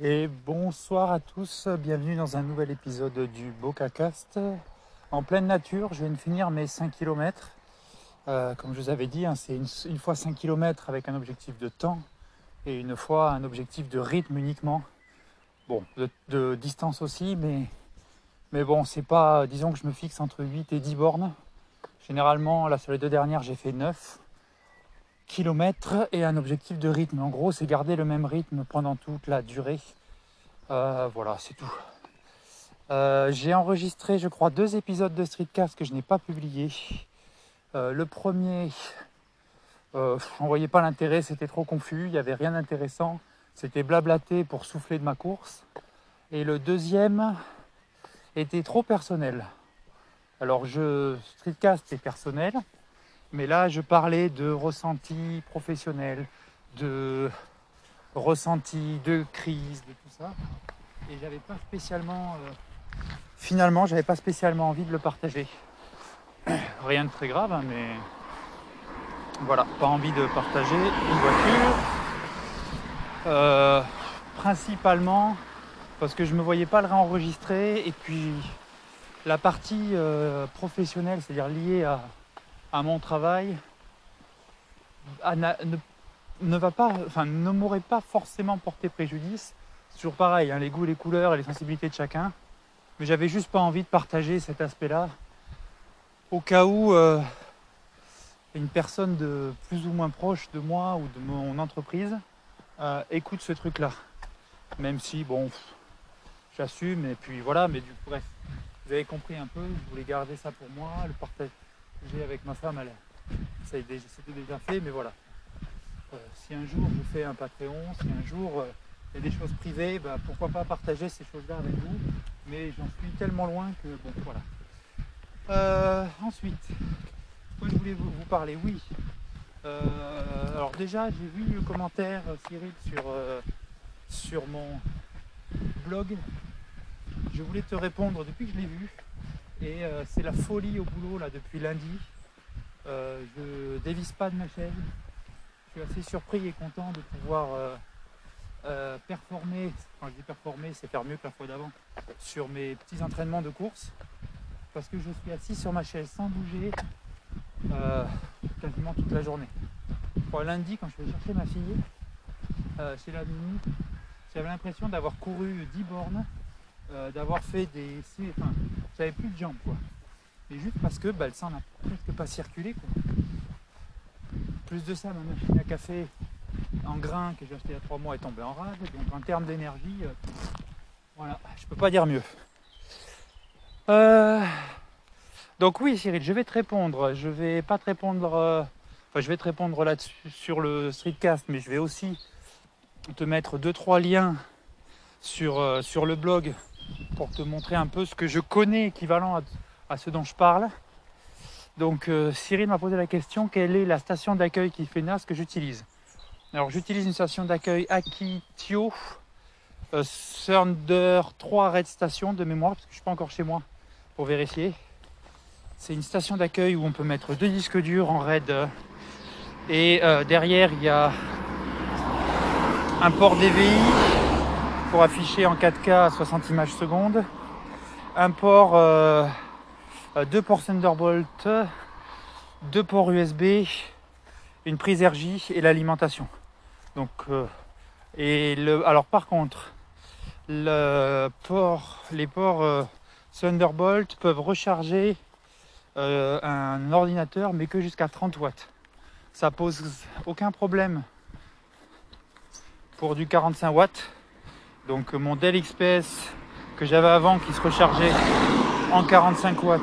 Et bonsoir à tous, bienvenue dans un nouvel épisode du BocaCast. En pleine nature, je viens de finir mes 5 km. Euh, comme je vous avais dit, hein, c'est une, fois 5 km avec un objectif de temps et une fois un objectif de rythme uniquement. Bon, de, de distance aussi, mais, mais bon, c'est pas, disons que je me fixe entre 8 et 10 bornes. Généralement, là sur les deux dernières, j'ai fait 9 km et un objectif de rythme. En gros, c'est garder le même rythme pendant toute la durée. Euh, voilà, c'est tout. Euh, j'ai enregistré, je crois, deux épisodes de Streetcast que je n'ai pas publiés. Euh, le premier, on voyait pas l'intérêt, c'était trop confus, il n'y avait rien d'intéressant. C'était blablaté pour souffler de ma course. Et le deuxième était trop personnel. Alors, je, Streetcast est personnel, mais là, je parlais de ressenti professionnel, de ressenti, de crise, de tout ça. Et j'avais pas spécialement, euh, finalement, j'avais pas spécialement envie de le partager. Rien de très grave, hein, mais voilà, pas envie de partager une voiture. Euh, principalement parce que je me voyais pas le réenregistrer et puis la partie euh, professionnelle, c'est-à-dire liée à, à mon travail, ne, va pas, enfin, ne m'aurait pas forcément porté préjudice. C'est toujours pareil, hein, les goûts, les couleurs et les sensibilités de chacun. Mais j'avais juste pas envie de partager cet aspect-là au cas où euh, une personne de plus ou moins proche de moi ou de mon entreprise euh, écoute ce truc-là. Même si, bon, j'assume et puis voilà, mais du coup, bref, vous avez compris un peu, je voulais garder ça pour moi, le partager avec ma femme, c'était déjà fait, mais voilà. Euh, si un jour je fais un Patreon, si un jour euh, il y a des choses privées, bah, pourquoi pas partager ces choses-là avec vous, mais j'en suis tellement loin que bon, voilà. Euh, ensuite, moi je voulais vous, parler, oui. Alors déjà, j'ai vu le commentaire Cyril sur, sur mon blog. Je voulais te répondre depuis que je l'ai vu. Et euh, c'est la folie au boulot là depuis lundi. Euh, je dévisse pas de ma chaise. Je suis assez surpris et content de pouvoir euh, performer. Quand je dis performer, c'est faire mieux que la fois d'avant sur mes petits entraînements de course. Parce que je suis assis sur ma chaise sans bouger quasiment toute la journée. Lundi, quand je vais chercher ma fille euh, chez la Mini, j'avais l'impression d'avoir couru 10 bornes, d'avoir fait des. J'avais plus de jambes quoi. Mais juste parce que bah, le sang n'a presque pas circulé quoi. Plus de ça, ma machine à café en grain que j'ai acheté il y a 3 mois est tombée en rade. Donc en termes d'énergie, euh, voilà, je peux pas dire mieux. Euh, donc oui Cyril, je vais te répondre. Je vais pas te répondre. euh, Enfin, je vais te répondre là-dessus sur le streetcast, mais je vais aussi te mettre deux trois liens sur, euh, sur le blog pour te montrer un peu ce que je connais équivalent à, ce dont je parle. Donc euh, Cyril m'a posé la question quelle est la station d'accueil qui fait NAS que j'utilise? Alors j'utilise une station d'accueil Akitio euh, Thunder 3 Red Station de mémoire parce que je suis pas encore chez moi pour vérifier. C'est une station d'accueil où on peut mettre deux disques durs en RAID euh, et euh, derrière il y a un port DVI pour afficher en 4K à 60 images secondes, un port, euh, euh, deux ports Thunderbolt, deux ports USB, une prise RJ et l'alimentation. Donc, euh, et le, alors par contre, le port, les ports Thunderbolt peuvent recharger un ordinateur, mais que jusqu'à 30 watts. Ça pose aucun problème pour du 45 watts. Donc euh, mon Dell XPS que j'avais avant qui se rechargeait en 45 watts,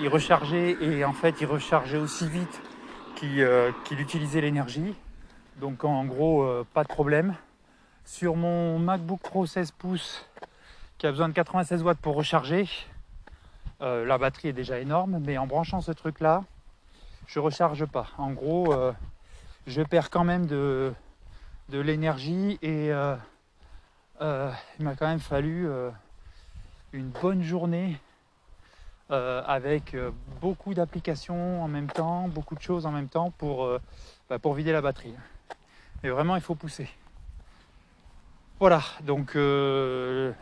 il rechargeait et en fait il rechargeait aussi vite qu'il euh, utilisait l'énergie. Donc en gros euh, pas de problème. Sur mon MacBook Pro 16 pouces qui a besoin de 96 watts pour recharger, la batterie est déjà énorme, mais en branchant ce truc là, je recharge pas. En gros, je perds quand même de l'énergie et euh, il m'a quand même fallu euh, une bonne journée euh, avec beaucoup d'applications en même temps, beaucoup de choses en même temps pour, bah, pour vider la batterie. Mais vraiment, il faut pousser. Voilà, donc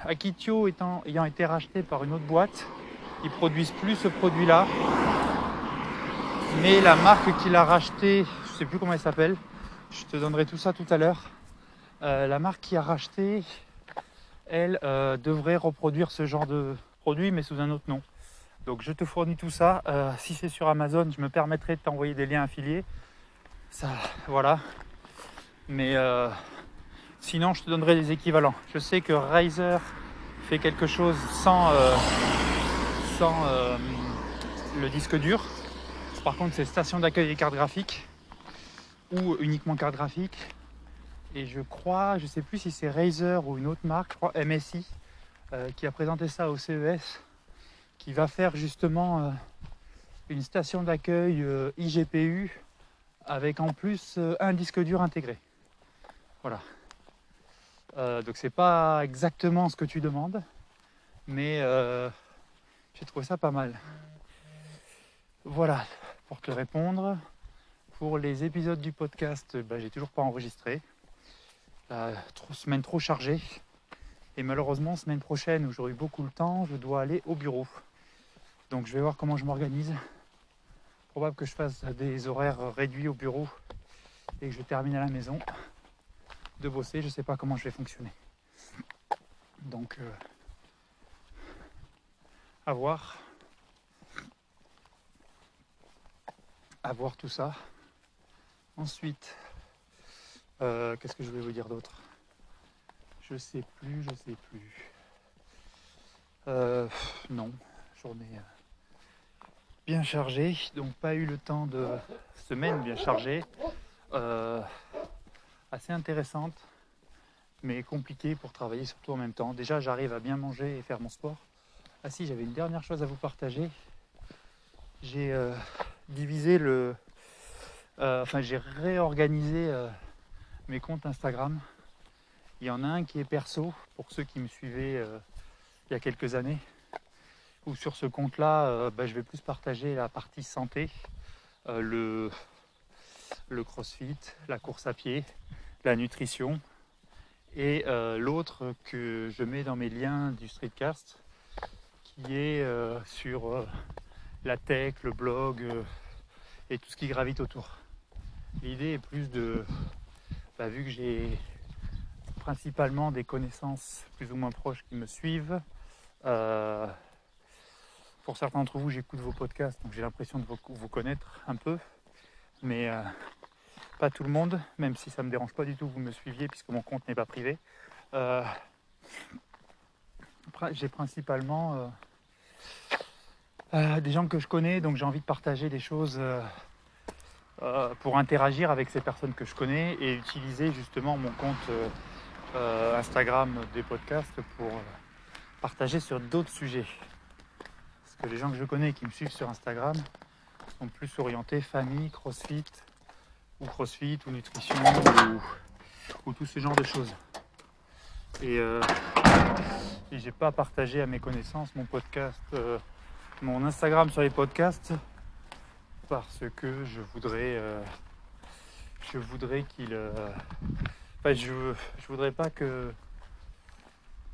Akitio étant, ayant été racheté par une autre boîte, ils produisent plus ce produit-là. Mais la marque qui l'a racheté, je sais plus comment elle s'appelle, je te donnerai tout ça tout à l'heure. La marque qui a racheté, elle euh, devrait reproduire ce genre de produit mais sous un autre nom. Donc je te fournis tout ça. Euh, si c'est sur Amazon, je me permettrai de t'envoyer des liens affiliés. Ça, voilà. Mais euh, sinon, je te donnerai des équivalents. Je sais que Razer fait quelque chose sans, le disque dur. Par contre, c'est station d'accueil et carte graphique ou uniquement carte graphique. Et je crois, je sais plus si c'est Razer ou une autre marque, je crois MSI, euh, qui a présenté ça au CES, qui va faire justement euh, une station d'accueil euh, IGPU avec en plus un disque dur intégré. Voilà. Donc c'est pas exactement ce que tu demandes, mais j'ai trouvé ça pas mal. Voilà, pour te répondre. Pour les épisodes du podcast, bah, j'ai toujours pas enregistré. Euh, semaine trop chargée. Et malheureusement, semaine prochaine où j'aurai beaucoup le temps, je dois aller au bureau. Donc je vais voir comment je m'organise. Probable que je fasse des horaires réduits au bureau et que je termine à la maison de bosser. Je sais pas comment je vais fonctionner. Donc, euh, à voir. À voir tout ça. Ensuite, euh, qu'est-ce que je vais vous dire d'autre? Je sais plus, je sais plus. Euh, non, journée euh, bien chargée, donc pas eu le temps de semaine bien chargée, assez intéressante, mais compliquée pour travailler surtout en même temps. Déjà, j'arrive à bien manger et faire mon sport. Ah si, j'avais une dernière chose à vous partager. J'ai divisé le, enfin j'ai réorganisé mes comptes Instagram. Il y en a un qui est perso pour ceux qui me suivaient euh, il y a quelques années. Où sur ce compte-là, euh, bah, je vais plus partager la partie santé, euh, le, le crossfit, la course à pied, la nutrition. Et l'autre que je mets dans mes liens du streetcast, qui est sur la tech, le blog et tout ce qui gravite autour. L'idée est plus de, bah, vu que j'ai principalement des connaissances plus ou moins proches qui me suivent, euh, pour certains d'entre vous, j'écoute vos podcasts, donc j'ai l'impression de vous, connaître un peu, mais euh, pas tout le monde, même si ça me dérange pas du tout vous me suiviez puisque mon compte n'est pas privé. Euh, j'ai principalement des gens que je connais, donc j'ai envie de partager des choses euh, pour interagir avec ces personnes que je connais et utiliser justement mon compte euh, euh, Instagram des podcasts pour partager sur d'autres sujets. Parce que les gens que je connais qui me suivent sur Instagram sont plus orientés famille, crossfit, ou crossfit, ou nutrition, ou, ou tout ce genre de choses. Et, euh, et j'ai pas partagé à mes connaissances mon podcast, mon Instagram sur les podcasts, parce que je voudrais, euh, je voudrais qu'il, euh, enfin, je, je voudrais pas que,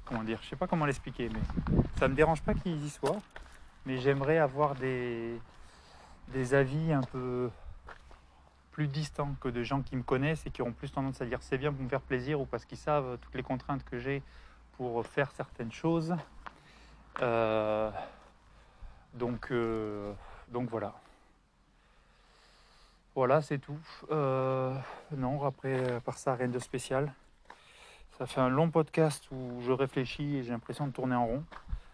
comment dire, je sais pas comment l'expliquer, mais ça me dérange pas qu'ils y soient, mais j'aimerais avoir des, des avis un peu plus distants que de gens qui me connaissent et qui auront plus tendance à dire c'est bien pour me faire plaisir ou parce qu'ils savent toutes les contraintes que j'ai pour faire certaines choses. Euh, donc, donc voilà. Voilà, c'est tout. Euh, non, après, à part ça, rien de spécial. Ça fait un long podcast où je réfléchis et j'ai l'impression de tourner en rond.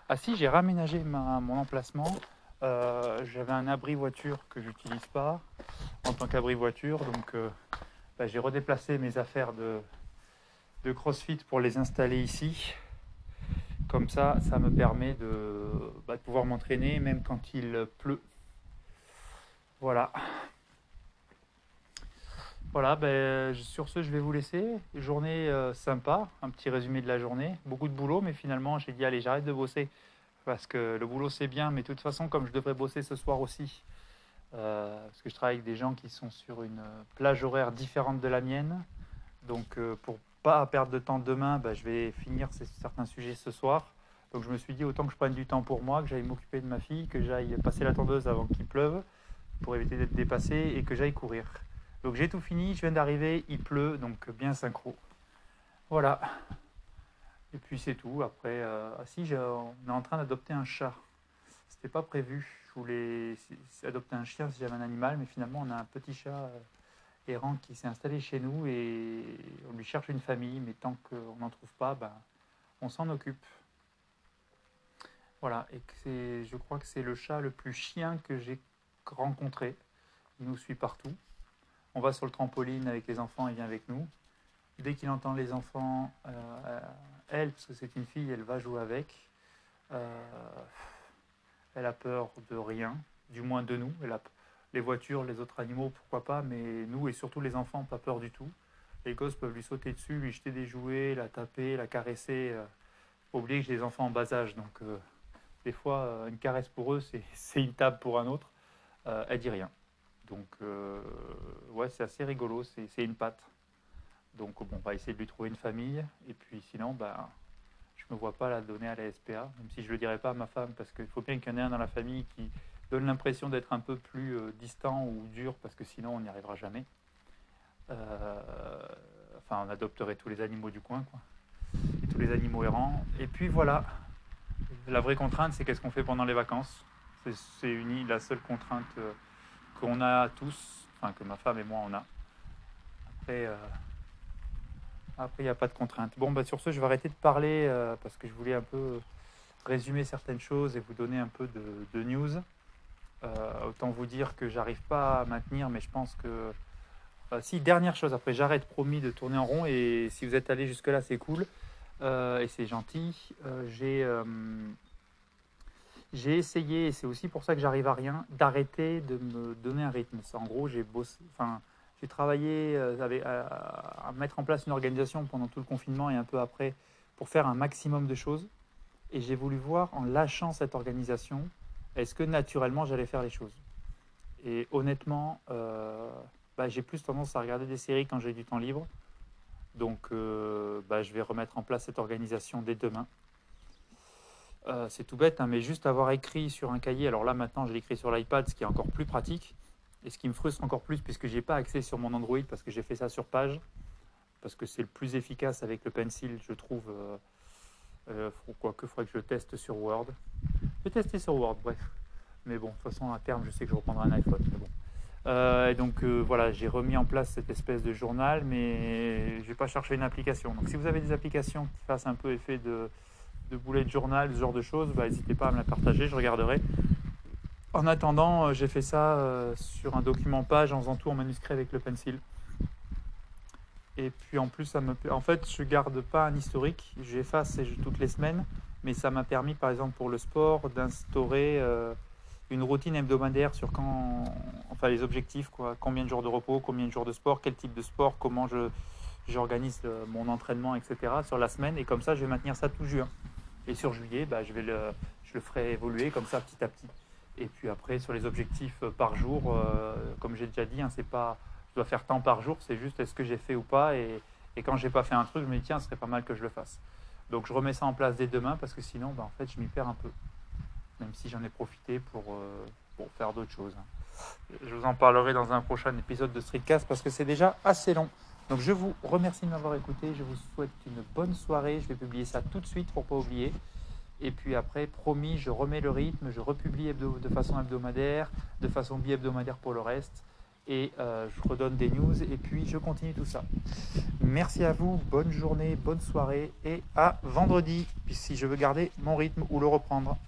Ah si, j'ai raménagé mon emplacement. Euh, J'avais un abri voiture que j'utilise pas en tant qu'abri voiture, donc euh, bah, j'ai redéplacé mes affaires de, CrossFit pour les installer ici. Comme ça, ça me permet de, bah, de pouvoir m'entraîner même quand il pleut. Voilà. Voilà, ben, je- sur ce, je vais vous laisser. Journée euh, sympa, un petit résumé de la journée. Beaucoup de boulot, mais finalement, j'ai dit, allez, j'arrête de bosser. Parce que le boulot, c'est bien, mais de toute façon, comme je devrais bosser ce soir aussi, euh, parce que je travaille avec des gens qui sont sur une euh, plage horaire différente de la mienne, donc euh, pour pas perdre de temps demain, bah, je vais finir certains sujets ce soir. Donc je me suis dit autant que je prenne du temps pour moi, que j'aille m'occuper de ma fille, que j'aille passer la tondeuse avant qu'il pleuve pour éviter d'être dépassé et que j'aille courir. Donc j'ai tout fini, je viens d'arriver, il pleut, donc bien synchro. Voilà. Et puis c'est tout. Après, euh, ah si, on est en train d'adopter un chat. C'était pas prévu. Je voulais adopter un chien si j'avais un animal, mais finalement on a un petit chat euh, errant qui s'est installé chez nous et on lui cherche une famille, mais tant qu'on n'en trouve pas, ben, on s'en occupe. Voilà, et c'est, je crois que c'est le chat le plus chien que j'ai rencontré. Il nous suit partout. On va sur le trampoline avec les enfants, il vient avec nous. Dès qu'il entend les enfants, euh, elle, parce que c'est une fille, elle va jouer avec. Euh, elle a peur de rien, du moins de nous. Les voitures, les autres animaux, pourquoi pas, mais nous et surtout les enfants, pas peur du tout. Les gosses peuvent lui sauter dessus, lui jeter des jouets, la taper, la caresser. Euh, oublier que j'ai des enfants en bas âge, donc euh, des fois, une caresse pour eux, c'est une table pour un autre. elle dit rien. Donc, ouais, c'est assez rigolo, c'est une patte. Donc, bon, on va essayer de lui trouver une famille. Et puis, sinon, ben, je ne me vois pas la donner à la SPA, même si je ne le dirai pas à ma femme, parce qu'il faut bien qu'il y en ait un dans la famille qui donne l'impression d'être un peu plus euh, distant ou dur, parce que sinon, on n'y arrivera jamais. Euh, enfin, on adopterait tous les animaux du coin, quoi. Et tous les animaux errants. Et puis, voilà. La vraie contrainte, c'est qu'est-ce qu'on fait pendant les vacances? C'est la seule contrainte euh, qu'on a tous, enfin, que ma femme et moi, on a. Après... Après, il n'y a pas de contrainte. Bon, bah, sur ce, je vais arrêter de parler euh, parce que je voulais un peu résumer certaines choses et vous donner un peu de, news. Euh, autant vous dire que j'arrive pas à maintenir, mais je pense que. Euh, si, dernière chose, après j'arrête promis de tourner en rond et si vous êtes allé jusque-là, c'est cool et c'est gentil. j'ai. J'ai essayé, et c'est aussi pour ça que j'arrive à rien, d'arrêter de me donner un rythme. En gros, j'ai bossé, enfin, j'ai travaillé euh, à, mettre en place une organisation pendant tout le confinement et un peu après pour faire un maximum de choses. Et j'ai voulu voir en lâchant cette organisation, est-ce que naturellement j'allais faire les choses. Et honnêtement, euh, bah, j'ai plus tendance à regarder des séries quand j'ai du temps libre. Donc euh, bah, je vais remettre en place cette organisation dès demain. C'est tout bête, hein, mais juste avoir écrit sur un cahier, alors là maintenant je l'écris sur l'iPad, ce qui est encore plus pratique, et ce qui me frustre encore plus, puisque je n'ai pas accès sur mon Android, parce que j'ai fait ça sur page, parce que c'est le plus efficace avec le pencil, je trouve. Euh, euh, quoique, il faudrait que je teste sur Word. Je vais tester sur Word, bref. Mais bon, de toute façon, à terme, je sais que je reprendrai un iPhone. bon. Euh, et donc voilà, j'ai remis en place cette espèce de journal, mais je n'ai pas cherché une application. Donc si vous avez des applications qui fassent un peu effet de, de boulet de journal, ce genre de choses, bah, n'hésitez pas à me la partager, je regarderai. En attendant, euh, j'ai fait ça euh, sur un document page en faisant tout en manuscrit avec le pencil. Et puis en plus, ça me, en fait, je garde pas un historique, j'efface toutes les semaines, mais ça m'a permis, par exemple, pour le sport, d'instaurer euh, une routine hebdomadaire sur quand, enfin, les objectifs, quoi, combien de jours de repos, combien de jours de sport, quel type de sport, comment je, j'organise mon entraînement, etc. sur la semaine. Et comme ça, je vais maintenir ça tout juin. Et sur juillet, bah, je vais le, je le ferai évoluer comme ça petit à petit. Et puis après, sur les objectifs euh, par jour, euh, comme j'ai déjà dit, hein, c'est pas je dois faire tant par jour, c'est juste est-ce que j'ai fait ou pas. Et, et quand j'ai pas fait un truc, je me dis tiens, ce serait pas mal que je le fasse. Donc je remets ça en place dès demain parce que sinon, ben, en fait, je m'y perds un peu. Même si j'en ai profité pour, euh, pour faire d'autres choses. Hein. Je vous en parlerai dans un prochain épisode de Streetcast parce que c'est déjà assez long. Donc je vous remercie de m'avoir écouté. Je vous souhaite une bonne soirée. Je vais publier ça tout de suite pour pas oublier. Et puis après, promis, je remets le rythme, je republie de façon hebdomadaire, de façon bi-hebdomadaire pour le reste. Et euh, je redonne des news et puis je continue tout ça. Merci à vous, bonne journée, bonne soirée et à vendredi, si je veux garder mon rythme ou le reprendre.